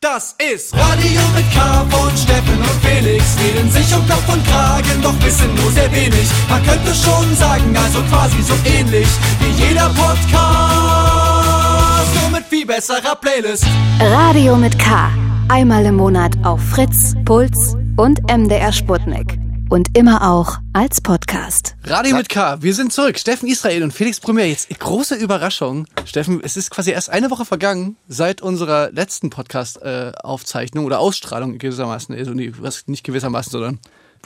Das ist Radio mit K von Steffen und Felix. Reden sich um Kopf und Kragen, doch wissen nur sehr wenig. Man könnte schon sagen, also quasi so ähnlich wie jeder Podcast. Nur mit viel besserer Playlist. Radio mit K. Einmal im Monat auf Fritz, Puls und MDR Sputnik. Und immer auch als Podcast. Radio mit K, wir sind zurück. Steffen Israel und Felix Premier. Jetzt große Überraschung. Steffen, es ist quasi erst eine Woche vergangen seit unserer letzten Podcast-Aufzeichnung oder Ausstrahlung gewissermaßen. Also nicht gewissermaßen, sondern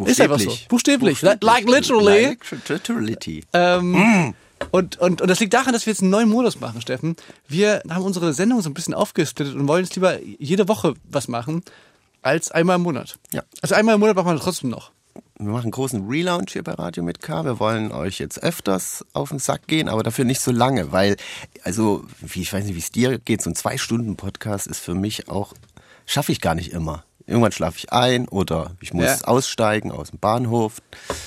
ist einfach so. Buchstäblich. Like, like literally. Like literally. Ähm, mm. Und, und, und das liegt daran, dass wir jetzt einen neuen Modus machen, Steffen. Wir haben unsere Sendung so ein bisschen aufgesplittet und wollen jetzt lieber jede Woche was machen, als einmal im Monat. Ja. Also einmal im Monat machen wir trotzdem noch wir machen einen großen Relaunch hier bei Radio mit K. Wir wollen euch jetzt öfters auf den Sack gehen, aber dafür nicht so lange, weil, also, wie, ich weiß nicht, wie es dir geht, so ein Zwei-Stunden-Podcast ist für mich auch, schaffe ich gar nicht immer. Irgendwann schlafe ich ein oder ich muss ja. aussteigen aus dem Bahnhof.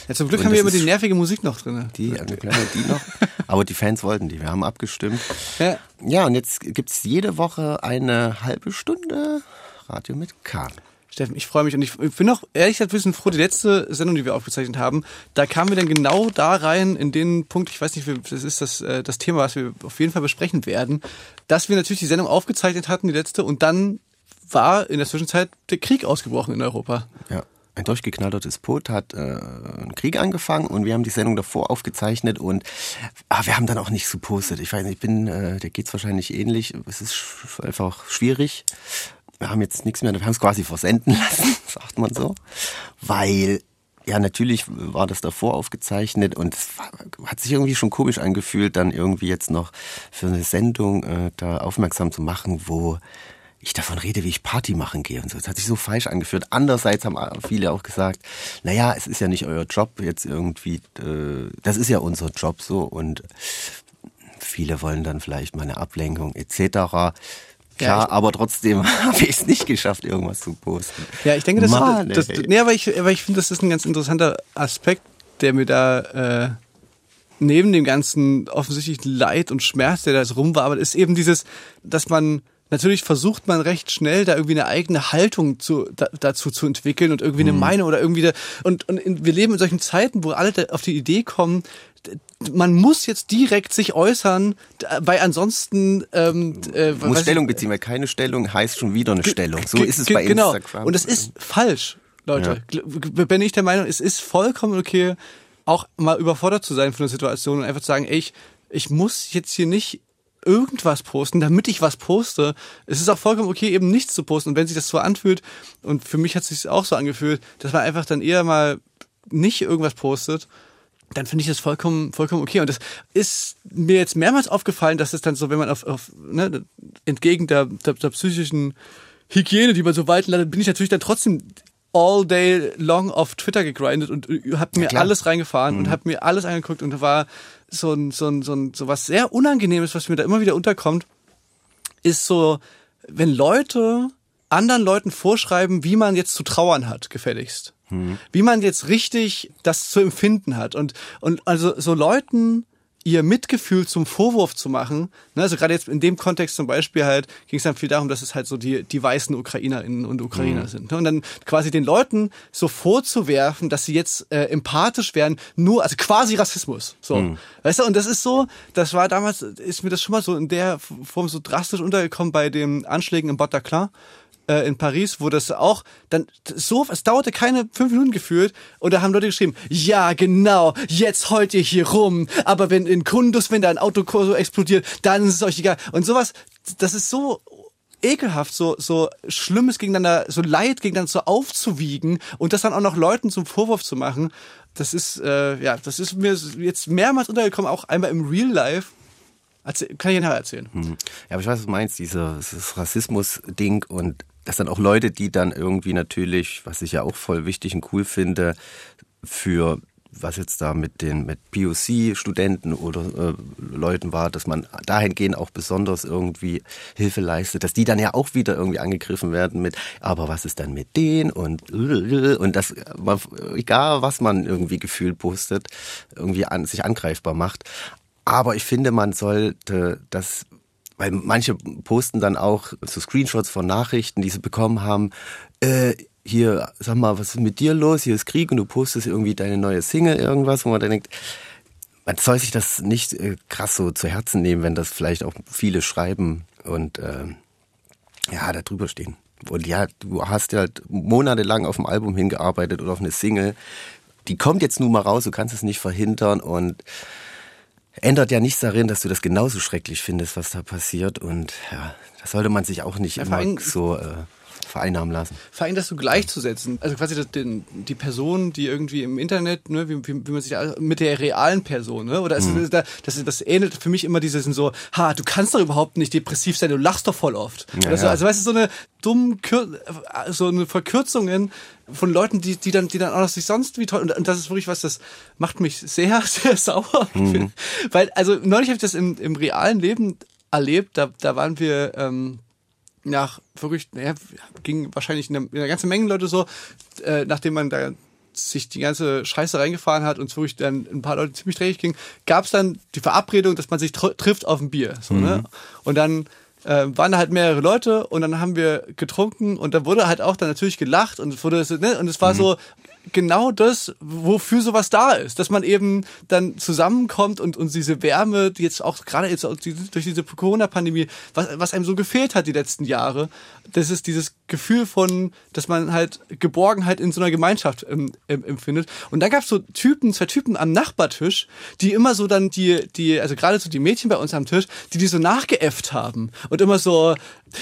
Ja, zum Glück und haben wir immer die nervige Musik noch drin. Die, die noch. Aber die Fans wollten die. Wir haben abgestimmt. Ja, ja und jetzt gibt es jede Woche eine halbe Stunde Radio mit K. Steffen, ich freue mich und ich bin auch ehrlich gesagt ein bisschen froh, die letzte Sendung, die wir aufgezeichnet haben, da kamen wir dann genau da rein, in den Punkt, ich weiß nicht, das ist das, äh, das Thema, was wir auf jeden Fall besprechen werden, dass wir natürlich die Sendung aufgezeichnet hatten, die letzte, und dann war in der Zwischenzeit der Krieg ausgebrochen in Europa. Ja. Ein durchgeknallter Despot hat äh, einen Krieg angefangen und wir haben die Sendung davor aufgezeichnet und ah, wir haben dann auch nicht suppostet. Ich weiß nicht, ich bin, äh, der geht's wahrscheinlich ähnlich. Es ist einfach schwierig wir haben jetzt nichts mehr, wir haben es quasi versenden lassen, sagt man so, weil ja, natürlich war das davor aufgezeichnet und es hat sich irgendwie schon komisch angefühlt, dann irgendwie jetzt noch für eine Sendung äh, da aufmerksam zu machen, wo ich davon rede, wie ich Party machen gehe und so. Es hat sich so falsch angefühlt. Andererseits haben viele auch gesagt, naja, es ist ja nicht euer Job jetzt irgendwie, äh, das ist ja unser Job so und viele wollen dann vielleicht mal eine Ablenkung etc. Klar, ja, aber trotzdem habe ich es nicht geschafft, irgendwas zu posten. Ja, ich denke, das, Mann, das, das nee, aber ich, aber ich finde, das ist ein ganz interessanter Aspekt, der mir da äh, neben dem ganzen offensichtlichen Leid und Schmerz, der da so rum war, aber ist eben dieses, dass man natürlich versucht man recht schnell da irgendwie eine eigene Haltung zu, da, dazu zu entwickeln und irgendwie eine mhm. Meinung oder irgendwie da, und, und wir leben in solchen Zeiten, wo alle auf die Idee kommen, man muss jetzt direkt sich äußern, weil ansonsten ähm, äh, muss Stellung beziehen, weil keine Stellung heißt schon wieder eine Stellung. So ist es bei genau. Instagram. Und es ist falsch, Leute. Ja. Bin ich der Meinung, es ist vollkommen okay, auch mal überfordert zu sein von der Situation und einfach zu sagen, ey, ich, ich muss jetzt hier nicht irgendwas posten, damit ich was poste. Es ist auch vollkommen okay, eben nichts zu posten. Und wenn sich das so anfühlt, und für mich hat es sich auch so angefühlt, dass man einfach dann eher mal nicht irgendwas postet dann finde ich das vollkommen, vollkommen okay. Und das ist mir jetzt mehrmals aufgefallen, dass es dann so, wenn man auf, auf ne, entgegen der, der, der psychischen Hygiene, die man so walten lässt, bin ich natürlich dann trotzdem all day long auf Twitter gegrindet und habe mir ja, alles reingefahren mhm. und habe mir alles angeguckt und da war so ein, so ein, so ein, so was sehr Unangenehmes, was mir da immer wieder unterkommt, ist so, wenn Leute anderen Leuten vorschreiben, wie man jetzt zu trauern hat, gefälligst. Wie man jetzt richtig das zu empfinden hat. Und, und also so Leuten ihr Mitgefühl zum Vorwurf zu machen. Ne, also gerade jetzt in dem Kontext zum Beispiel halt ging es dann viel darum, dass es halt so die, die weißen Ukrainerinnen und Ukrainer mhm. sind. Ne? Und dann quasi den Leuten so vorzuwerfen, dass sie jetzt äh, empathisch wären, nur, also quasi Rassismus. So. Mhm. Weißt du, und das ist so, das war damals, ist mir das schon mal so in der Form so drastisch untergekommen bei den Anschlägen im Bataclan äh, in Paris, wo das auch dann so, es dauerte keine fünf Minuten gefühlt und da haben Leute geschrieben, ja genau, jetzt heult ihr hier rum, aber wenn in Kundus, wenn da ein Auto so explodiert, dann ist es euch egal. Und sowas, das ist so ekelhaft, so, so Schlimmes gegeneinander, so Leid gegeneinander so aufzuwiegen und das dann auch noch Leuten zum Vorwurf zu machen, das ist, äh, ja, das ist mir jetzt mehrmals untergekommen, auch einmal im Real Life. Erzähl, kann ich nachher erzählen. Hm. Ja, aber ich weiß, was du meinst, dieses Rassismus-Ding und das sind auch Leute, die dann irgendwie natürlich, was ich ja auch voll wichtig und cool finde, für was jetzt da mit den mit POC-Studenten oder äh, Leuten war, dass man dahingehend auch besonders irgendwie Hilfe leistet, dass die dann ja auch wieder irgendwie angegriffen werden mit, aber was ist dann mit denen und und das egal was man irgendwie gefühlt postet, irgendwie an sich angreifbar macht. Aber ich finde, man sollte das weil manche posten dann auch so Screenshots von Nachrichten, die sie bekommen haben. Äh, hier, sag mal, was ist mit dir los? Hier ist Krieg und du postest irgendwie deine neue Single, irgendwas, wo man dann denkt, man soll sich das nicht äh, krass so zu Herzen nehmen, wenn das vielleicht auch viele schreiben und äh, ja, da drüber stehen. Und ja, du hast ja halt monatelang auf dem Album hingearbeitet oder auf eine Single. Die kommt jetzt nun mal raus, du kannst es nicht verhindern und ändert ja nichts darin, dass du das genauso schrecklich findest, was da passiert. Und ja, da sollte man sich auch nicht ja, immer so äh, vereinnahmen lassen. Vor allem das so gleichzusetzen. Also quasi das, den, die Person, die irgendwie im Internet, ne, wie, wie, wie man sich mit der realen Person, ne? Oder mhm. ist, das, das, das ähnelt für mich immer dieses so, ha, du kannst doch überhaupt nicht depressiv sein, du lachst doch voll oft. Ja, also, also weißt du, so eine dumme so eine Verkürzungen von Leuten, die, die dann, die dann auch noch sich sonst wie toll, und, und das ist wirklich was, das macht mich sehr, sehr sauer. Mhm. Weil, also neulich habe ich das im, im realen Leben erlebt, da, da waren wir, ähm, nach wirklich, naja, ging wahrscheinlich eine, eine ganze Menge Leute so, äh, nachdem man da sich die ganze Scheiße reingefahren hat und es wirklich dann ein paar Leute ziemlich dreckig ging, gab es dann die Verabredung, dass man sich tr trifft auf ein Bier. So, ne? mhm. ne? Und dann äh, waren da halt mehrere Leute und dann haben wir getrunken und da wurde halt auch dann natürlich gelacht und es wurde ne? und es war mhm. so genau das, wofür sowas da ist, dass man eben dann zusammenkommt und, und diese Wärme, die jetzt auch gerade jetzt durch diese Corona-Pandemie, was, was einem so gefehlt hat die letzten Jahre, das ist dieses Gefühl von, dass man halt Geborgenheit in so einer Gemeinschaft ähm, empfindet. Und da gab es so Typen, zwei Typen am Nachbartisch, die immer so dann die, die, also gerade so die Mädchen bei uns am Tisch, die die so nachgeäfft haben und immer so,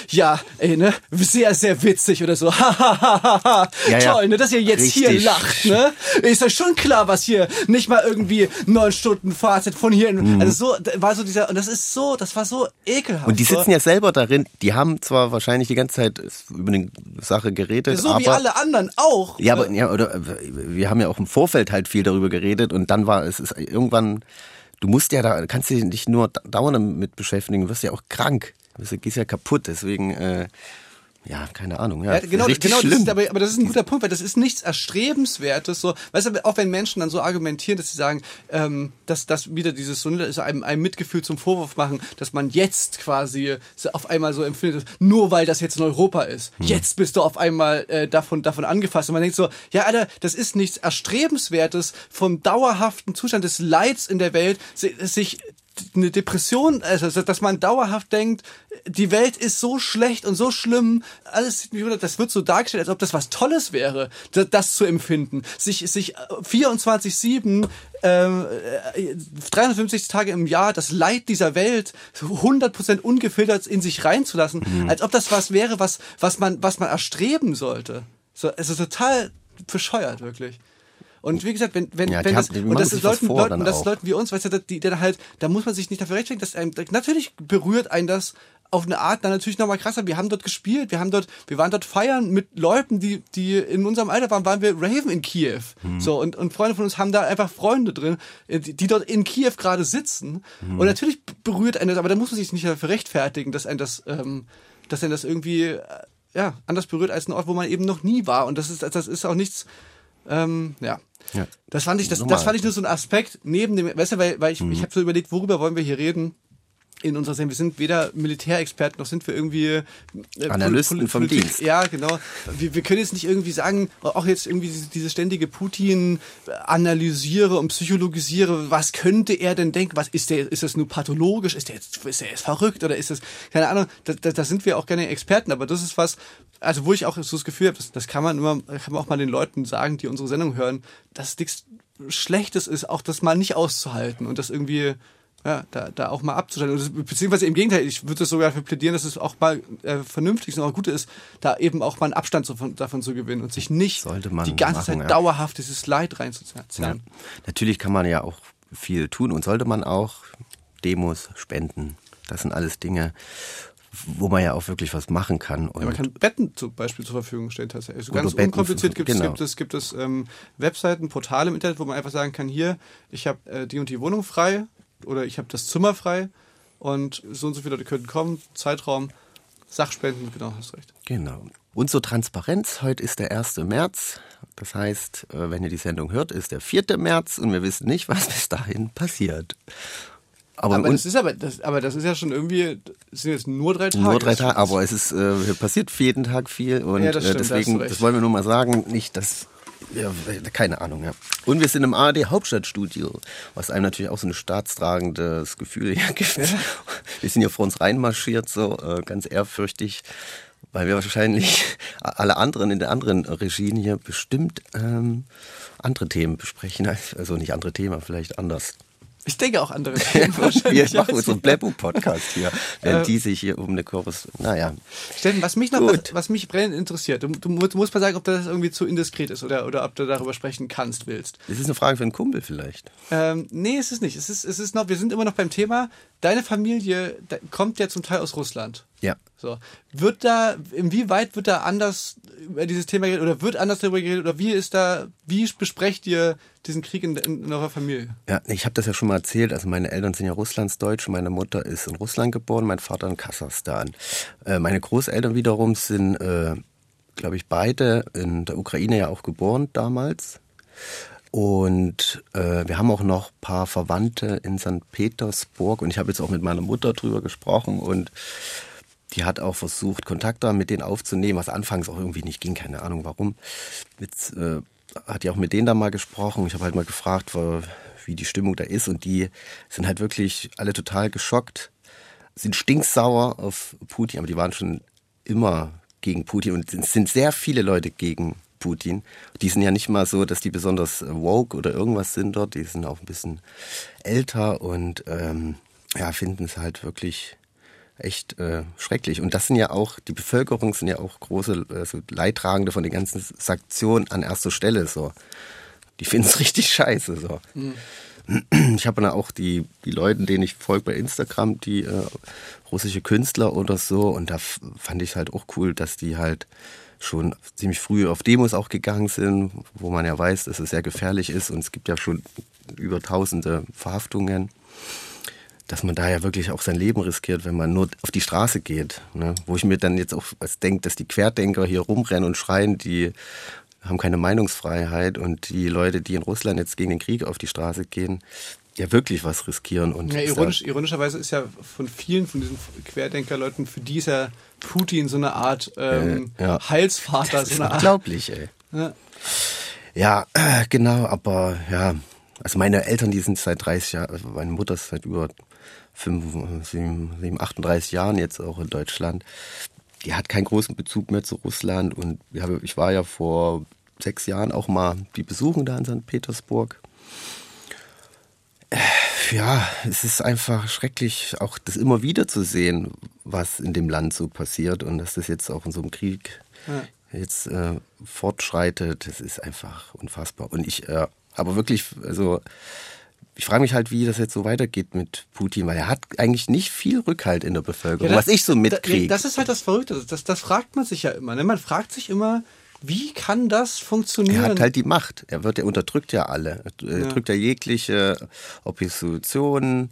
ja, ey, ne, sehr, sehr witzig oder so, ha, ja, toll, ne, dass ihr jetzt Richtig. hier lacht, ne, ist euch schon klar, was hier nicht mal irgendwie neun Stunden Fahrzeit von hier, mhm. also so, war so dieser, und das ist so, das war so ekelhaft. Und die sitzen ja selber darin, die haben zwar wahrscheinlich die ganze Zeit über eine Sache geredet, so aber, wie alle anderen auch. Ja, aber, ja, oder, wir haben ja auch im Vorfeld halt viel darüber geredet und dann war es ist irgendwann, du musst ja da, kannst dich nicht nur dauernd damit beschäftigen, du wirst ja auch krank. Du gehst ja kaputt, deswegen äh, ja, keine Ahnung. Ja, ja genau, genau das ist, aber, aber das ist ein guter Punkt, weil das ist nichts Erstrebenswertes. So, weißt du, auch wenn Menschen dann so argumentieren, dass sie sagen, ähm, dass das wieder dieses so einem, einem Mitgefühl zum Vorwurf machen, dass man jetzt quasi auf einmal so empfindet, nur weil das jetzt in Europa ist. Hm. Jetzt bist du auf einmal äh, davon davon angefasst und man denkt so, ja, Alter, das ist nichts Erstrebenswertes vom dauerhaften Zustand des Leids in der Welt, sich eine Depression, also dass man dauerhaft denkt, die Welt ist so schlecht und so schlimm, alles, das wird so dargestellt, als ob das was Tolles wäre, das, das zu empfinden. Sich, sich 24-7, ähm, 350 äh, Tage im Jahr das Leid dieser Welt 100% ungefiltert in sich reinzulassen, mhm. als ob das was wäre, was, was man, was man erstreben sollte. So, es ist total bescheuert, wirklich. Und wie gesagt, wenn, wenn, ja, wenn das, und das ist Leuten, Leuten, das Leuten wie uns, weißt du, die, die halt, da muss man sich nicht dafür rechtfertigen, dass einem, natürlich berührt einen das auf eine Art dann natürlich nochmal krasser. Wir haben dort gespielt, wir haben dort, wir waren dort feiern mit Leuten, die, die in unserem Alter waren, waren wir Raven in Kiew. Hm. So, und, und Freunde von uns haben da einfach Freunde drin, äh, die, die dort in Kiew gerade sitzen. Hm. Und natürlich berührt einen das, aber da muss man sich nicht dafür rechtfertigen, dass ein das, ähm, dass einen das irgendwie, äh, ja, anders berührt als ein Ort, wo man eben noch nie war. Und das ist, das ist auch nichts, ähm, ja. Ja. Das fand ich, das, das fand ich nur so ein Aspekt neben dem, weißt du, weil, weil ich, mhm. ich habe so überlegt, worüber wollen wir hier reden? In unserer Sendung. Wir sind weder Militärexperten noch sind wir irgendwie äh, Analysten Pol vom Dienst. Ja, genau. Wir, wir können jetzt nicht irgendwie sagen, auch jetzt irgendwie diese, diese ständige Putin analysiere und psychologisiere, was könnte er denn denken? Was ist der? Ist das nur pathologisch? Ist der jetzt, ist der jetzt verrückt oder ist das keine Ahnung? Da, da, da sind wir auch keine Experten, aber das ist was, also wo ich auch so das Gefühl habe, das, das kann man immer, kann man auch mal den Leuten sagen, die unsere Sendung hören, dass nichts Schlechtes ist, auch das mal nicht auszuhalten und das irgendwie ja, da, da auch mal abzustellen. Beziehungsweise im Gegenteil, ich würde sogar dafür plädieren, dass es auch mal äh, vernünftig und auch gut ist, da eben auch mal einen Abstand zu, von, davon zu gewinnen und sich nicht die ganze machen, Zeit ja. dauerhaft dieses Leid reinzuziehen. Ja. Natürlich kann man ja auch viel tun und sollte man auch Demos spenden. Das sind alles Dinge, wo man ja auch wirklich was machen kann. Und ja, man kann Betten zum Beispiel zur Verfügung stellen tatsächlich. Also ganz unkompliziert gibt, genau. gibt es, gibt es ähm, Webseiten, Portale im Internet, wo man einfach sagen kann, hier, ich habe äh, die und die Wohnung frei oder ich habe das Zimmer frei und so und so viele Leute könnten kommen, Zeitraum, Sachspenden, genau, hast recht. Genau. Und zur Transparenz, heute ist der 1. März. Das heißt, äh, wenn ihr die Sendung hört, ist der 4. März und wir wissen nicht, was bis dahin passiert. Aber, Aber das ist aber, das, aber das ist ja schon irgendwie, das sind jetzt nur drei Tage. Nur drei Tage, aber es ist äh, passiert jeden Tag viel und Ja, das äh, stimmt, deswegen, das wollen wir nur mal sagen, nicht, dass ja, keine Ahnung, ja. Und wir sind im ARD Hauptstadtstudio, was einem natürlich auch so ein staatstragendes Gefühl hier gibt. Wir sind hier vor uns reinmarschiert, so äh, ganz ehrfürchtig, weil wir wahrscheinlich alle anderen in der anderen Regien hier bestimmt ähm, andere Themen besprechen. Also nicht andere Themen, vielleicht anders. Ich denke auch andere Themen wir wahrscheinlich. machen als- so einen Blabbo-Podcast hier, während Äh, die sich hier um eine Chorus. Naja. Steffen, was mich noch, was, was mich brennend interessiert, du, du mu- du musst mal sagen, ob das irgendwie zu indiskret ist oder, oder ob du darüber sprechen kannst, willst. Das ist eine Frage für einen Kumpel vielleicht. Ähm, nee, es ist nicht. Es ist, es ist noch, wir sind immer noch beim Thema, deine Familie kommt ja zum Teil aus Russland. Ja. So. Wird da, inwieweit wird da anders über dieses Thema geredet oder wird anders darüber geredet oder wie ist da, wie besprecht ihr diesen Krieg in, in, in eurer Familie? Ja, ich habe das ja schon mal erzählt. Also meine Eltern sind ja Russlandsdeutsch. Meine Mutter ist in Russland geboren, mein Vater in Kasachstan. Äh, meine Großeltern wiederum sind, äh, glaube ich, beide in der Ukraine ja auch geboren damals. Und äh, wir haben auch noch ein paar Verwandte in St. Petersburg. Und ich habe jetzt auch mit meiner Mutter drüber gesprochen und die hat auch versucht, Kontakt da mit denen aufzunehmen, was anfangs auch irgendwie nicht ging, keine Ahnung warum. Jetzt äh, hat die auch mit denen da mal gesprochen. Ich habe halt mal gefragt, wie die Stimmung da ist und die sind halt wirklich alle total geschockt, sind stinksauer auf Putin, aber die waren schon immer gegen Putin und es sind sehr viele Leute gegen Putin. Die sind ja nicht mal so, dass die besonders äh, woke oder irgendwas sind dort, die sind auch ein bisschen älter und ähm, ja, finden es halt wirklich echt äh, schrecklich. Und das sind ja auch, die Bevölkerung sind ja auch große also Leidtragende von den ganzen Sanktionen an erster Stelle. So. Die finden es richtig scheiße. So. Ich habe dann auch die, die Leute, denen ich folge bei Instagram, die äh, russische Künstler oder so. Und da fand ich halt auch cool, dass die halt schon ziemlich früh auf Demos auch gegangen sind, wo man ja weiß, dass es sehr gefährlich ist. Und es gibt ja schon über tausende Verhaftungen dass man da ja wirklich auch sein Leben riskiert, wenn man nur auf die Straße geht. Ne? Wo ich mir dann jetzt auch als denke, dass die Querdenker hier rumrennen und schreien, die haben keine Meinungsfreiheit und die Leute, die in Russland jetzt gegen den Krieg auf die Straße gehen, ja wirklich was riskieren. Und Ja, ironisch, ironischerweise ist ja von vielen von diesen Querdenkerleuten, für die ist ja Putin so eine Art ähm, Äh, ja. Heilsvater, da, das so ist eine Art. unglaublich, ey. Ja. Ja, äh, genau, aber ja, also meine Eltern, die sind seit 30 Jahren, also meine Mutter ist seit über 5, 7, 7, 38 Jahren jetzt auch in Deutschland. Die hat keinen großen Bezug mehr zu Russland und ich, war ja vor sechs Jahren auch mal die besuchen da in St. Petersburg. Ja, es ist einfach schrecklich, auch das immer wieder zu sehen, was in dem Land so passiert und dass das jetzt auch in so einem Krieg Ja. jetzt äh, fortschreitet, das ist einfach unfassbar. Und ich, äh, aber wirklich, also ich frage mich halt, wie das jetzt so weitergeht mit Putin, weil er hat eigentlich nicht viel Rückhalt in der Bevölkerung, Ja, das- was ich so mitkriege. Das ist halt das Verrückte. Das, das, fragt man sich ja immer. Ne? Man fragt sich immer, wie kann das funktionieren? Er hat halt die Macht. Er wird, er unterdrückt ja alle. Er Ja. drückt ja jegliche Oppositionen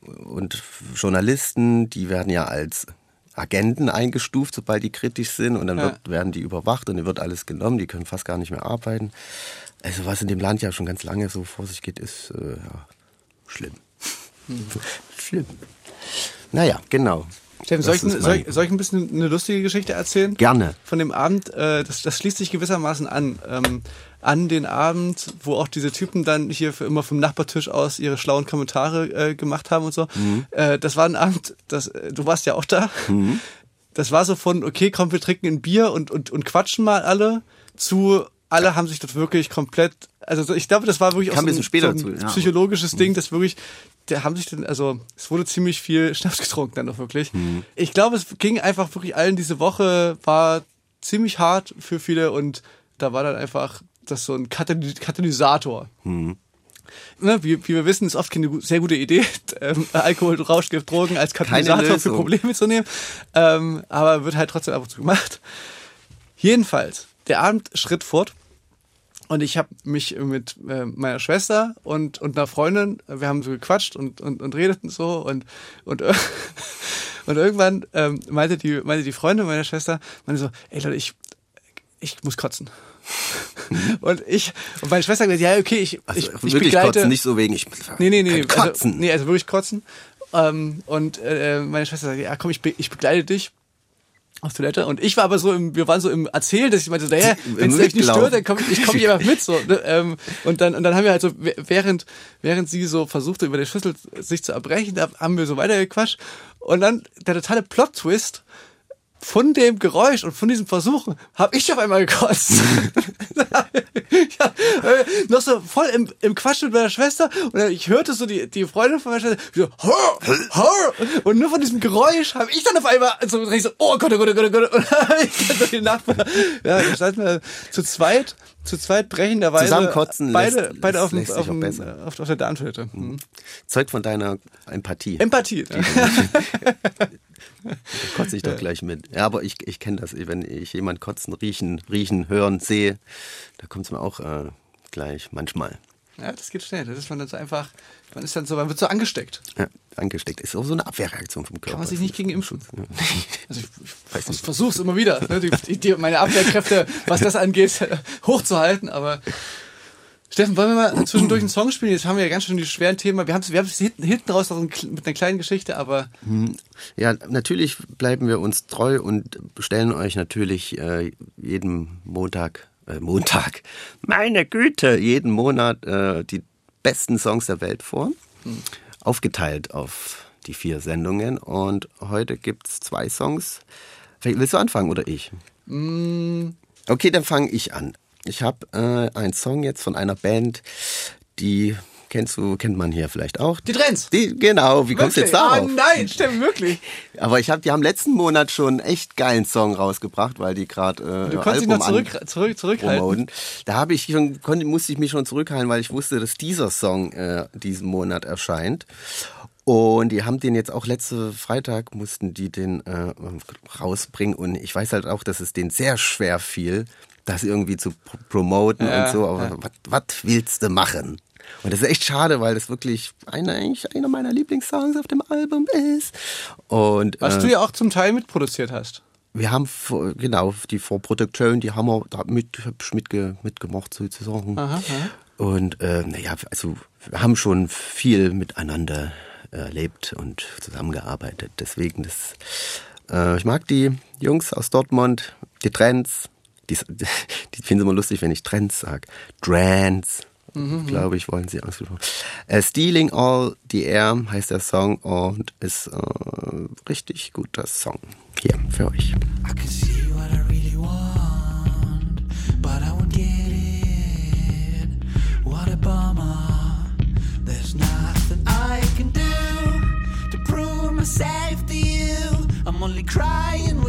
und Journalisten, die werden ja als Agenten eingestuft, sobald die kritisch sind und dann Ja. wird, werden die überwacht und dann wird alles genommen, die können fast gar nicht mehr arbeiten. Also was in dem Land ja schon ganz lange so vor sich geht, ist äh, ja, schlimm. Hm. schlimm. Naja, genau. Steffen, soll ich, soll, soll ich ein bisschen eine lustige Geschichte erzählen? Gerne. Von dem Abend, äh, das, das schließt sich gewissermaßen an. Ähm, an den Abend, wo auch diese Typen dann hier immer vom Nachbartisch aus ihre schlauen Kommentare äh, gemacht haben und so. Mhm. Äh, das war ein Abend, das, äh, du warst ja auch da. Mhm. Das war so von, okay, komm, wir trinken ein Bier und, und, und quatschen mal alle, zu alle haben sich dort wirklich komplett, also so- ich glaube, das war wirklich Kam auch ein so bisschen später so ein dazu, ja. psychologisches Ding, das wirklich, der haben sich dann, also es wurde ziemlich viel Schnaps getrunken dann auch wirklich. Mhm. Ich glaube, es ging einfach wirklich allen diese Woche, war ziemlich hart für viele und da war dann einfach das so ein Kataly Katalysator. Mhm. Ne, wie, wie wir wissen, ist oft keine sehr gute Idee, ähm, Alkohol, Rauschgift, Drogen als Katalysator für. Probleme zu nehmen. Ähm, aber wird halt trotzdem ab und zu gemacht. Jedenfalls, der Abend schritt fort und ich habe mich mit äh, meiner Schwester und, und einer Freundin, wir haben so gequatscht und, und, und redeten so und, und, und irgendwann ähm, meinte, die, meinte die Freundin meiner Schwester, meinte so, ey Leute, ich, ich muss kotzen. und ich, und meine Schwester gesagt, ja, okay, ich, Also ich, ich wirklich begleite. kotzen, nicht so wegen ich Nee, nee, nee. Kein Kotzen. Also, nee, also wirklich kotzen. Ähm, und äh, meine Schwester sagt, ja komm, ich, be ich begleite dich auf Toilette. Und ich war aber so im, wir waren so im Erzählen, dass ich meinte, naja, wenn es euch nicht stört, dann komm ich, ich komme hier einfach mit. So, ne? ähm, und dann und dann haben wir halt so, während, während sie so versuchte, über den Schlüssel sich zu erbrechen, da haben wir so weitergequatscht. Und dann der totale Plot-Twist, von dem Geräusch und von diesem Versuchen habe ich auf einmal gekotzt. ja, äh, noch so voll im, im Quatsch mit meiner Schwester und ich hörte so die, die Freundin von meiner Schwester so, hör, hör, und nur von diesem Geräusch habe ich dann auf einmal so, ich so oh Gott, oh Gott, oh Gott, oh Gott, und ich dann so die Nachbarn, ja, da standen wir zu zweit, zu zweit brechenderweise Zusammenkotzen beide, lässt- beide auf, lässt auf, dem, auf, auf der Darmtoilette. Mhm. Zeugt von deiner Empathie. Empathie. Kotze ich doch gleich mit. Ja, aber ich, ich kenne das, wenn ich jemand kotzen, riechen, riechen, hören, sehe, da kommt es mir auch äh, gleich manchmal. Ja, das geht schnell. Das ist man dann so einfach, man ist dann so, man wird so angesteckt. Ja, angesteckt. Ist auch so eine Abwehrreaktion vom Körper. Kann man sich nicht gegen impfen. Also ich, ich vers- versuch's immer wieder, ne, die, die, meine Abwehrkräfte, was das angeht, hochzuhalten. Aber Steffen, wollen wir mal zwischendurch einen Song spielen? Jetzt haben wir ja ganz schön die schweren Themen. Wir haben es wir haben's hinten, hinten raus noch mit einer kleinen Geschichte, aber Ja, natürlich bleiben wir uns treu und stellen euch natürlich äh, jeden Montag, äh, Montag, meine Güte, jeden Monat äh, die besten Songs der Welt vor. Aufgeteilt auf die vier Sendungen. Und heute gibt's zwei Songs. Vielleicht Willst du anfangen oder ich? Okay, dann fange ich an. Ich habe äh, einen Song jetzt von einer Band, die kennst du, kennt man hier vielleicht auch. die Trends. Die, genau, wie kommst du jetzt Wirklich? darauf? Ah, nein, Steffen, wirklich. Aber ich habe, die haben letzten Monat schon einen echt geilen Song rausgebracht, weil die gerade äh, Du konntest dich noch zurück, zurück, zurückhalten. promoten. Da habe ich schon, konnte, musste ich mich schon zurückhalten, weil ich wusste, dass dieser Song äh, diesen Monat erscheint. Und die haben den jetzt auch letzte Freitag mussten die den äh, rausbringen und ich weiß halt auch, dass es denen sehr schwer fiel, das irgendwie zu pr- promoten Ja, und so. Aber ja. was willst du machen? Und das ist echt schade, weil das wirklich einer, eigentlich einer meiner Lieblingssongs auf dem Album ist. Und Was äh, du ja auch zum Teil mitproduziert hast. wir haben genau die Vorproduktion, die haben wir da mit, mitge, mitgemacht sozusagen. Aha, aha. Und äh, naja, also wir haben schon viel miteinander erlebt und zusammengearbeitet. Deswegen das, äh, ich mag die Jungs aus Dortmund, die Trends. Die, die finden es immer lustig, wenn ich Trends sag. Trends, glaube ich, wollen sie ausgesprochen. Äh, Stealing All the Air heißt der Song und ist äh, richtig guter Song. Hier für euch. I can see what I really want, but I won't get it. What a bummer. There's nothing I can do to prove myself to you. I'm only crying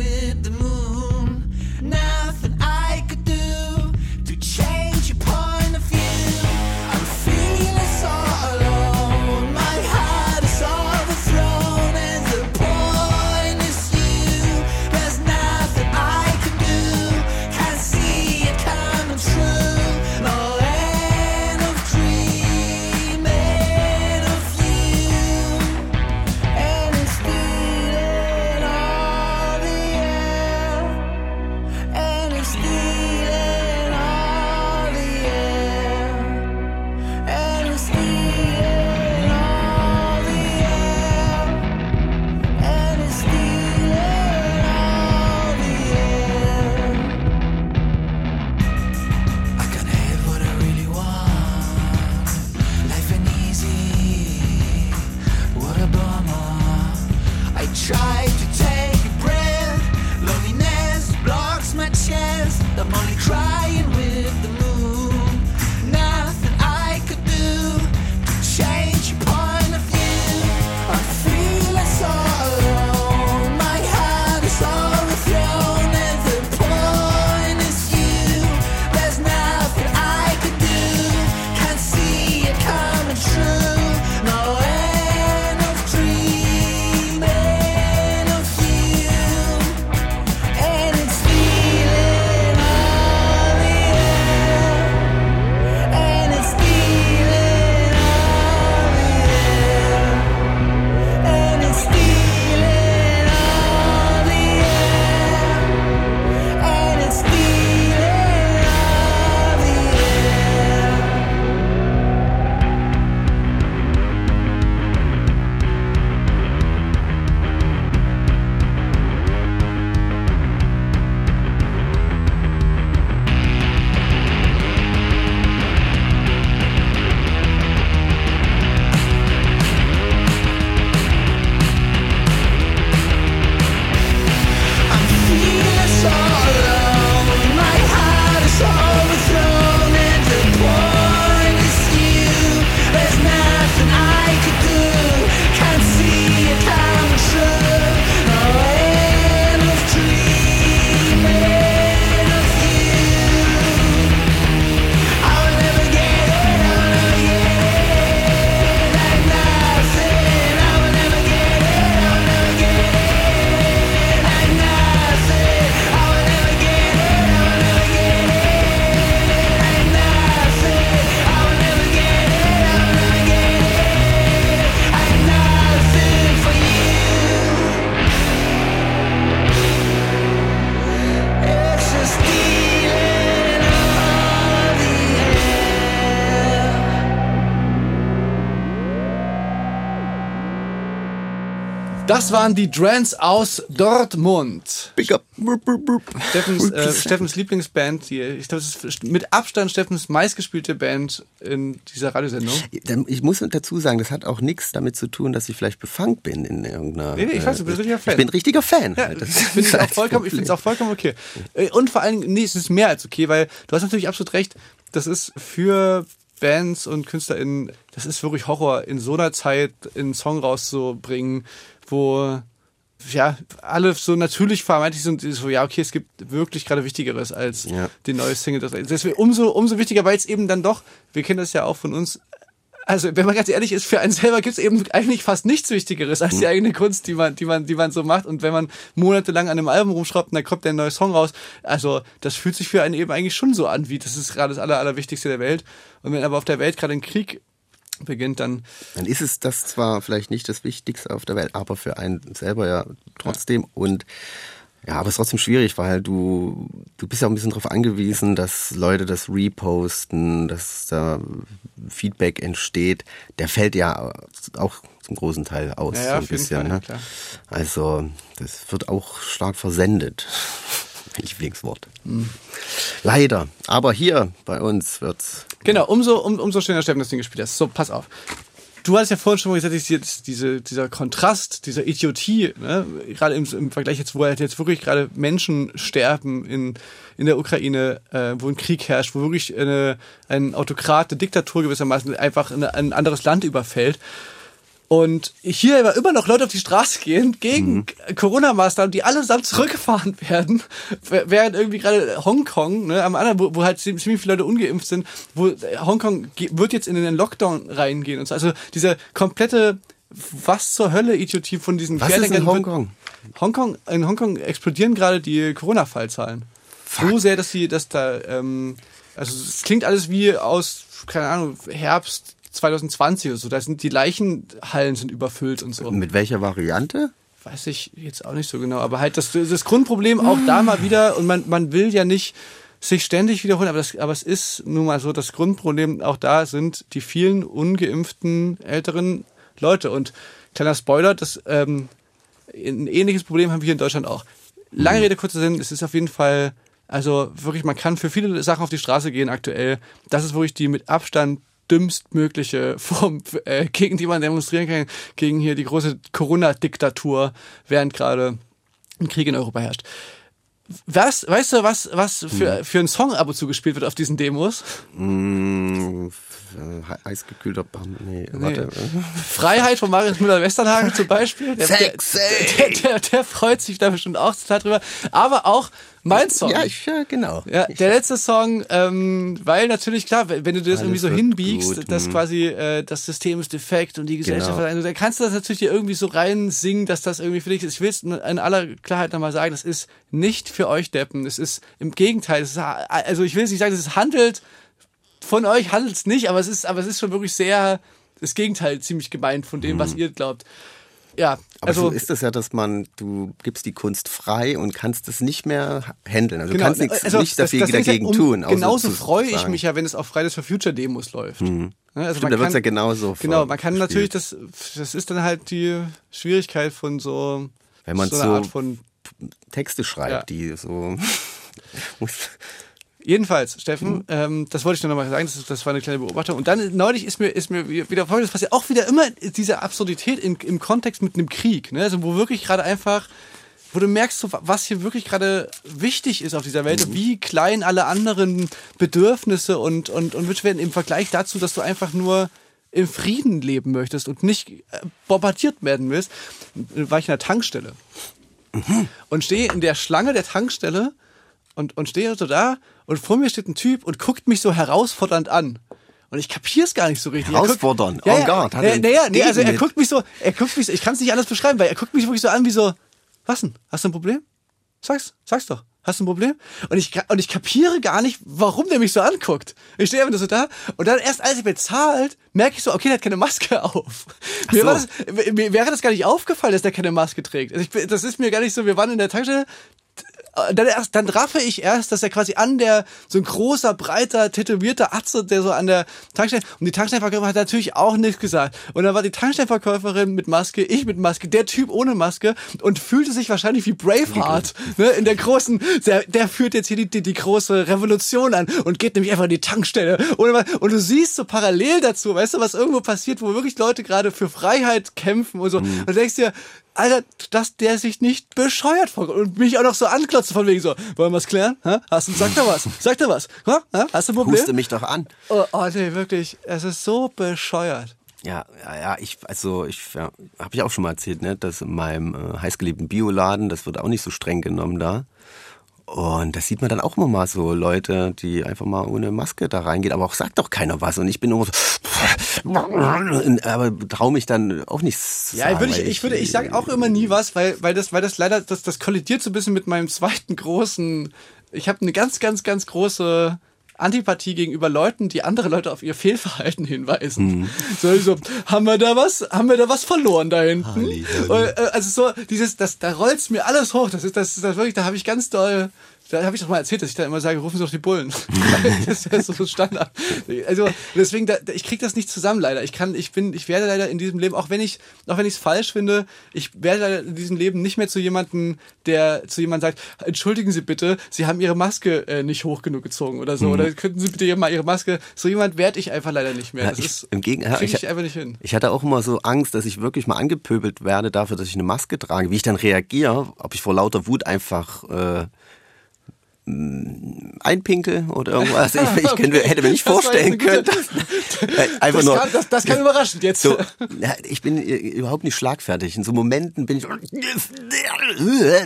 Das waren die Drans aus Dortmund. Big up. Steffens, äh, Steffens Lieblingsband. Die, ich glaube, das ist mit Abstand Steffens meistgespielte Band in dieser Radiosendung. Ich muss dazu sagen, das hat auch nichts damit zu tun, dass ich vielleicht befangen bin in irgendeiner. Nee, nee, ich weiß, du bist ein richtiger Fan. Ich bin ein richtiger Fan. Ja, Das finde ich ist auch halt vollkommen, ich Problem. finde es auch vollkommen okay. Äh, Und vor allem, nee, es ist mehr als okay, weil du hast natürlich absolut recht, das ist für Bands und KünstlerInnen, das ist wirklich Horror, in so einer Zeit einen Song rauszubringen, wo ja, alle so natürlich vermeintlich sind, so, ja, okay, es gibt wirklich gerade Wichtigeres als Ja. die neue Single. Das Deswegen umso, umso wichtiger, weil es eben dann doch, wir kennen das ja auch von uns, also wenn man ganz ehrlich ist, für einen selber gibt es eben eigentlich fast nichts Wichtigeres als die eigene Kunst, die man, die man, die man so macht. Und wenn man monatelang an einem Album rumschraubt und dann kommt der neue Song raus, also das fühlt sich für einen eben eigentlich schon so an, wie das ist gerade das Aller, Allerwichtigste der Welt. Und wenn aber auf der Welt gerade ein Krieg beginnt, dann Dann ist es das zwar vielleicht nicht das Wichtigste auf der Welt, aber für einen selber ja trotzdem. Und ja, aber es ist trotzdem schwierig, weil du, du bist ja auch ein bisschen darauf angewiesen, dass Leute das reposten, dass da Feedback entsteht. Der fällt ja auch zum großen Teil aus, Ja, ja, so ein bisschen. Fall, ne? Also, das wird auch stark versendet. Mein Lieblingswort. Hm. Leider. Aber hier bei uns wird's Genau, umso, um, umso schöner Steffen das Ding gespielt hast. So, pass auf. Du hast ja vorhin schon mal gesagt, dass diese, dieser Kontrast, dieser Idiotie, ne, gerade im, im Vergleich jetzt, wo halt jetzt wirklich gerade Menschen sterben in, in der Ukraine, äh, wo ein Krieg herrscht, wo wirklich eine, ein Autokrat, eine Diktatur gewissermaßen einfach eine, ein anderes Land überfällt. Und hier aber immer noch Leute auf die Straße gehen gegen Corona-Maßnahmen, die allesamt zurückgefahren werden, während irgendwie gerade Hongkong, ne, am anderen, wo, wo halt ziemlich viele Leute ungeimpft sind, wo äh, Hongkong wird jetzt in den Lockdown reingehen und so. Also diese komplette was zur Hölle Idiotie von diesen Was ist in Hongkong? Hongkong, in Hongkong explodieren gerade die Corona-Fallzahlen. So sehr, dass sie, dass da, ähm, also es klingt alles wie aus, keine Ahnung, Herbst 2020 oder so. Da sind die Leichenhallen sind überfüllt und so. Mit welcher Variante? Weiß ich jetzt auch nicht so genau. Aber halt das, das Grundproblem auch da mal wieder, und man, man will ja nicht sich ständig wiederholen, aber, das, aber es ist nun mal so, das Grundproblem auch da sind die vielen ungeimpften älteren Leute. Und kleiner Spoiler, das ähm, ein ähnliches Problem haben wir hier in Deutschland auch. Lange Rede, kurzer Sinn, es ist auf jeden Fall, also wirklich, man kann für viele Sachen auf die Straße gehen aktuell. Das ist wirklich die mit Abstand dümmstmögliche Form, äh, gegen die man demonstrieren kann, gegen hier die große Corona-Diktatur, während gerade ein Krieg in Europa herrscht. Was, weißt du, was, was für, für ein Song ab und zu gespielt wird auf diesen Demos? Mmh, äh, eisgekühlter Bam. Nee, warte. Freiheit von Marius Müller-Westernhagen zum Beispiel. Der, Sexy! Der, der, der, der freut sich da bestimmt auch total drüber. Aber auch mein Song. Ja, ich, ja, genau. Ja, der letzte Song, ähm, weil natürlich klar, wenn du das Alles irgendwie so hinbiegst, gut, dass mhm. quasi äh, das System ist defekt und die Gesellschaft, Genau. also, dann kannst du das natürlich dir irgendwie so rein singen, dass das irgendwie für dich ist. Ich will es in aller Klarheit nochmal sagen, das ist nicht für euch Deppen. Es ist im Gegenteil, ist, also ich will es nicht sagen, es handelt von euch handelt es nicht, aber es ist, aber es ist schon wirklich sehr das Gegenteil ziemlich gemeint von dem, was ihr glaubt. Ja, Mhm. Aber also so ist es ja, dass man, du gibst die Kunst frei und kannst es nicht mehr handeln. Also du kannst nichts, also nichts das- dafür das dagegen um- tun. Genauso freue ich mich ja, wenn es auf Fridays for Future Demos läuft. Ne, Also Stimmt, da wird's ja genauso Genau, man kann natürlich, das, das ist dann halt die Schwierigkeit von so, Wenn man so so- Art von Texte schreibt, Ja. die so. Jedenfalls, Steffen, Mhm. ähm, das wollte ich nur noch mal sagen, das, das war eine kleine Beobachtung. Und dann neulich ist mir, ist mir wieder folgendes passiert, auch wieder immer diese Absurdität in, im Kontext mit einem Krieg, ne? also wo wirklich gerade einfach, wo du merkst, was hier wirklich gerade wichtig ist auf dieser Welt Mhm. wie klein alle anderen Bedürfnisse und, und, und Wünsche werden im Vergleich dazu, dass du einfach nur im Frieden leben möchtest und nicht äh, bombardiert werden willst, war ich in der Tankstelle und stehe in der Schlange der Tankstelle und, und stehe so da und vor mir steht ein Typ und guckt mich so herausfordernd an. Und ich kapier's gar nicht so richtig. Er guckt- Herausfordern? Ja, Oh ja, Gott, hat ja, er einen naja, nee, also er guckt mich so, er guckt mich so, ich kann es nicht anders beschreiben, weil er guckt mich wirklich so an wie so, was denn? Hast du ein Problem? Sag's, sag's doch. Hast du ein Problem? Und ich, und ich kapiere gar nicht, warum der mich so anguckt. Ich stehe einfach so da und dann erst als er bezahlt, merke ich so, okay, der hat keine Maske auf. Mir, so. war das, mir wäre das gar nicht aufgefallen, dass der keine Maske trägt. Also ich, das ist mir gar nicht so, wir waren in der Tankstelle, dann erst, dann raffe ich erst, dass er quasi an der, so ein großer, breiter, tätowierter Atze, der so an der Tankstelle, und die Tankstellenverkäuferin hat natürlich auch nichts gesagt. Und dann war die Tankstellenverkäuferin mit Maske, ich mit Maske, der Typ ohne Maske und fühlte sich wahrscheinlich wie Braveheart, ne, in der großen, der, der führt jetzt hier die, die, die große Revolution an und geht nämlich einfach in die Tankstelle. Und, und du siehst so parallel dazu, weißt du, was irgendwo passiert, wo wirklich Leute gerade für Freiheit kämpfen und so. Mhm. Und du denkst dir, Alter, dass der sich nicht bescheuert vorkommt und mich auch noch so anklotzt von wegen so, wollen wir es klären? Ha? Hast du, sag da was, sag da was, ha? hast du ein Problem? Huste mich doch an. Oh, oh nee, wirklich, es ist so bescheuert. Ja, ja, ja, ich, also ich, ja, habe ich auch schon mal erzählt, ne, dass in meinem äh, heißgeliebten Bioladen, das wird auch nicht so streng genommen da. Und das sieht man dann auch immer mal so Leute, die einfach mal ohne Maske da reingehen, aber auch sagt doch keiner was. Und ich bin immer so, aber traue mich dann auch nichts. Ja, sagen, würde ich, ich würde, ich sage auch immer nie was, weil, weil das, weil das leider, das, das kollidiert so ein bisschen mit meinem zweiten großen. Ich habe eine ganz, ganz, ganz große Antipathie gegenüber Leuten, die andere Leute auf ihr Fehlverhalten hinweisen. Mhm. So, so, haben wir da was, haben wir da was verloren da hinten? Halli, Halli. Äh, also so, dieses, das, da rollt's mir alles hoch. Das ist, das, das wirklich, da habe ich ganz doll, da habe ich doch mal erzählt, dass ich da immer sage, rufen Sie doch die Bullen. das ist so Standard. Also deswegen, da, ich kriege das nicht zusammen leider. Ich kann, ich bin, ich werde leider in diesem Leben, auch wenn ich, auch wenn ich es falsch finde, ich werde leider in diesem Leben nicht mehr zu jemandem, der zu jemandem sagt, entschuldigen Sie bitte, Sie haben Ihre Maske äh, nicht hoch genug gezogen oder so. Mhm. Oder könnten Sie bitte mal Ihre Maske. So jemand werde ich einfach leider nicht mehr. Ja, ich, ist, im Gegenteil, ich, ich einfach nicht hin. Ich hatte auch immer so Angst, dass ich wirklich mal angepöbelt werde dafür, dass ich eine Maske trage. Wie ich dann reagiere, ob ich vor lauter Wut einfach äh, einpinkel oder irgendwas. Ich, ich könnte, hätte mir nicht vorstellen können. Einfach das nur. Kann, das, das kann überraschend jetzt. So, ich bin überhaupt nicht schlagfertig. In so Momenten bin ich,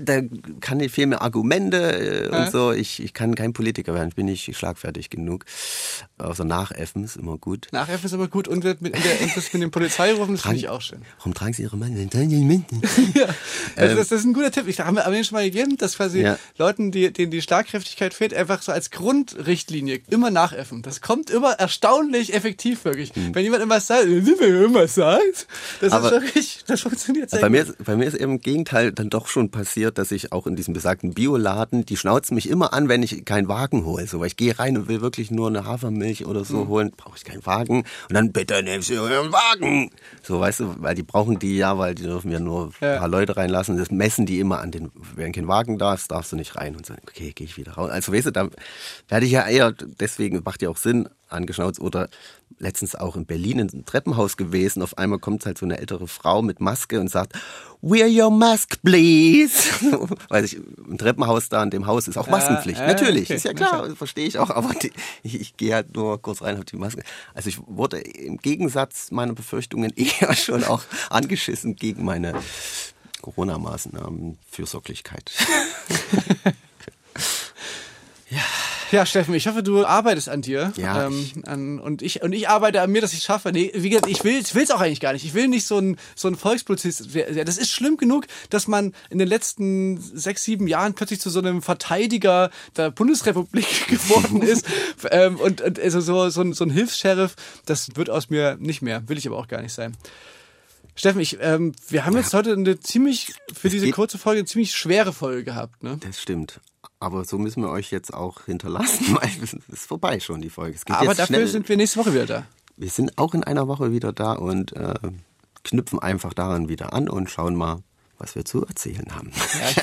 da kann ich viel mehr Argumente äh, und so. Ich, ich kann kein Politiker werden. Ich bin nicht schlagfertig genug. Außer Nachäffen ist immer gut. Nachäffen ist immer gut und mit, mit, der, das mit dem Polizeirufen, das finde ich auch schön. Warum tragen Sie Ihre Mann? ja, also das, das, ist ein guter Tipp. Ich habe mir schon mal gegeben, dass quasi ja. Leuten, die, denen die Schlag Schlagkräftigkeit fehlt, einfach so als Grundrichtlinie immer nachäffen. Das kommt immer erstaunlich effektiv wirklich. Mhm. Wenn jemand immer sagt, immer sagt, das Aber ist wirklich, das funktioniert sehr bei Mir, bei mir ist eben im Gegenteil dann doch schon passiert, dass ich auch in diesem besagten Bioladen, die schnauzen mich immer an, wenn ich keinen Wagen hole. So, weil ich gehe rein und will wirklich nur eine Hafermilch oder so mhm. holen, brauche ich keinen Wagen. Und dann bitte nehmen Sie euren Wagen. So, weißt du, weil die brauchen die ja, weil die dürfen ja nur ein paar Leute reinlassen. Das messen die immer an den, wenn kein Wagen da ist, darfst du nicht rein. Und sagen, okay, gehe ich wieder raus. Also weißt du, da werde ich ja eher, deswegen macht ja auch Sinn, angeschnauzt. Oder letztens auch in Berlin in einem Treppenhaus gewesen. Auf einmal kommt halt so eine ältere Frau mit Maske und sagt, Wear your mask, please. Weiß ich, im Treppenhaus da in dem Haus ist auch Maskenpflicht. Ja, Natürlich, okay. ist ja klar, verstehe ich auch. Aber die, ich, ich gehe halt nur kurz rein auf die Maske. Also ich wurde im Gegensatz meiner Befürchtungen eher schon auch angeschissen gegen meine Corona-Maßnahmen, Fürsorglichkeit. Ja. Ja, Steffen, ich hoffe, du arbeitest an dir. Ja. Ähm, an, und, ich, und ich arbeite an mir, dass ich es schaffe. Nee, wie gesagt, ich will es auch eigentlich gar nicht. Ich will nicht so ein, so ein Volkspolizist. Das ist schlimm genug, dass man in den letzten sechs, sieben Jahren plötzlich zu so einem Verteidiger der Bundesrepublik geworden ist. ähm, und, und also so, so, ein, so ein Hilfs-Sheriff, das wird aus mir nicht mehr. Will ich aber auch gar nicht sein. Steffen, ich, ähm, wir haben jetzt heute eine ziemlich, für diese kurze Folge, eine ziemlich schwere Folge gehabt. Ne? Das stimmt. Aber so müssen wir euch jetzt auch hinterlassen, weil es ist vorbei schon die Folge. Aber dafür schnell. sind wir nächste Woche wieder da. Wir sind auch in einer Woche wieder da und äh, knüpfen einfach daran wieder an und schauen mal, was wir zu erzählen haben.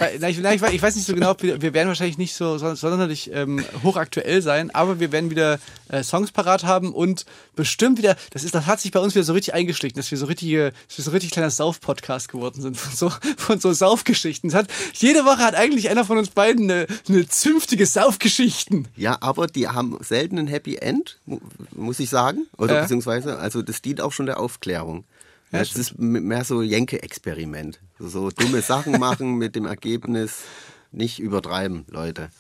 Ja, ich, ich, ich, ich, weiß nicht so genau, wir, wir werden wahrscheinlich nicht so sonderlich ähm, hochaktuell sein, aber wir werden wieder äh, Songs parat haben und bestimmt wieder, das ist, das hat sich bei uns wieder so richtig eingeschlichen, dass wir so richtige, dass wir so richtig kleiner Sauf-Podcast geworden sind von so, von so Saufgeschichten. Es hat, jede Woche hat eigentlich einer von uns beiden eine, eine zünftige Saufgeschichten. Ja, aber die haben selten ein Happy End, muss ich sagen. Oder ja. beziehungsweise, also das dient auch schon der Aufklärung. Ja, es ist mehr so Jenke-Experiment. So dumme Sachen machen mit dem Ergebnis nicht übertreiben, Leute.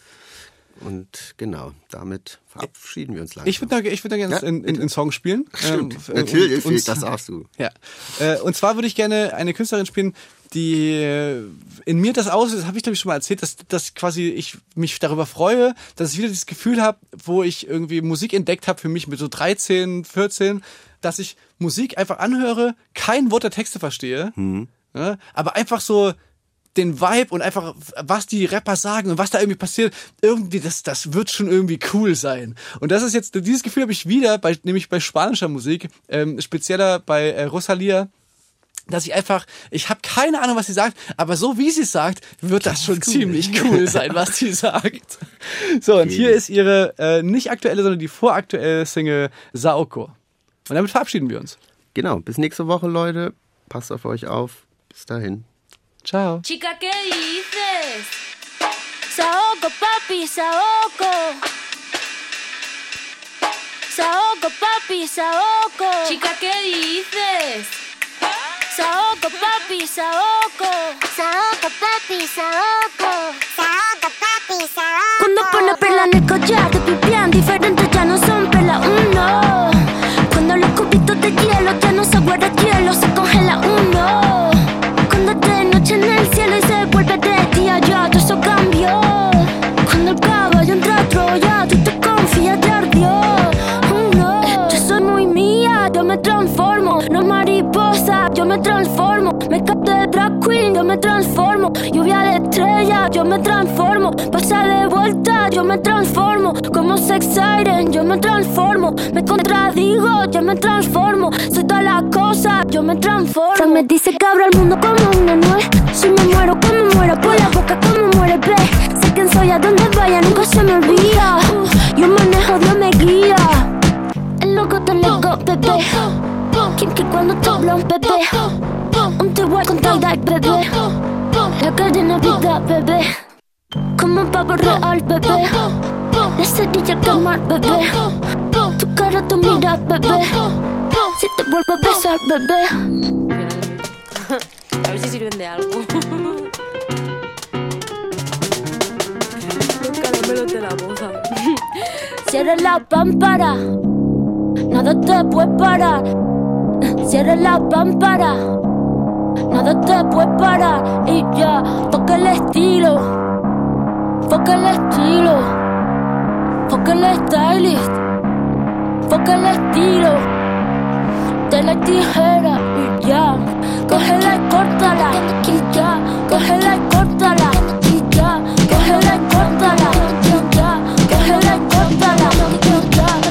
Und genau, damit verabschieden wir uns langsam. Ich würde da, ich würd da gerne ja, in, in, in Song spielen. Stimmt, ähm, natürlich, und, das darfst du. Ja. Äh, und zwar würde ich gerne eine Künstlerin spielen, die äh, in mir das auslöst, das habe ich glaube ich schon mal erzählt, dass, dass quasi ich mich darüber freue, dass ich wieder dieses Gefühl habe, wo ich irgendwie Musik entdeckt habe für mich mit so 13, 14 dass ich Musik einfach anhöre, kein Wort der Texte verstehe, mhm. ja, aber einfach so den Vibe und einfach, was die Rapper sagen und was da irgendwie passiert, irgendwie, das, das wird schon irgendwie cool sein. Und das ist jetzt, dieses Gefühl habe ich wieder, bei, nämlich bei spanischer Musik, ähm, spezieller bei äh, Rosalia, dass ich einfach, ich habe keine Ahnung, was sie sagt, aber so wie sie es sagt, wird das schon ziemlich cool sein, was sie sagt. So, und hier ist ihre äh, nicht aktuelle, sondern die voraktuelle Single Saoko. Und damit verabschieden wir uns. Genau, bis nächste Woche, Leute. Passt auf euch auf. Bis dahin. Ciao. Chica, ¿qué dices? Saoco, papi, saoco. Saoco, papi, saoco. Chica, ¿qué dices? Saoco, papi, saoco. Saoco, papi. Saoco, Lluvia de estrella, yo me transformo. Pasa de vuelta, yo me transformo. Como sex siren, yo me transformo. Me contradigo, yo me transformo. Soy todas las cosas, yo me transformo. Frank me dice que abro el mundo como una nuez. Si me muero, como muero por la boca, como muere, ve. Sé quién soy, a donde vaya, nunca se me olvida. Yo manejo, Dios me guía. El loco te loco, bebé. Quien que cuando te habla un bebé. Un te voy con tal bebé. La cadena vida, bebé. Como un pavo real, bebé. La cerilla que mal, bebé. Tu cara, tu mira, bebé. Si te vuelvo a besar, bebé. A ver si sirven de algo. Los caramelos de la boca. Cierra la pámpara. Nada te puede parar. Cierra la pámpara. Nada te puede parar y ya. Toca el estilo. Toca el estilo. Toca el stylist. Toca el estilo. De la tijera y ya. Cógela y córtala y ya. Cógela y córtala y ya. Cógela y córtala y ya. Cógela y y ya.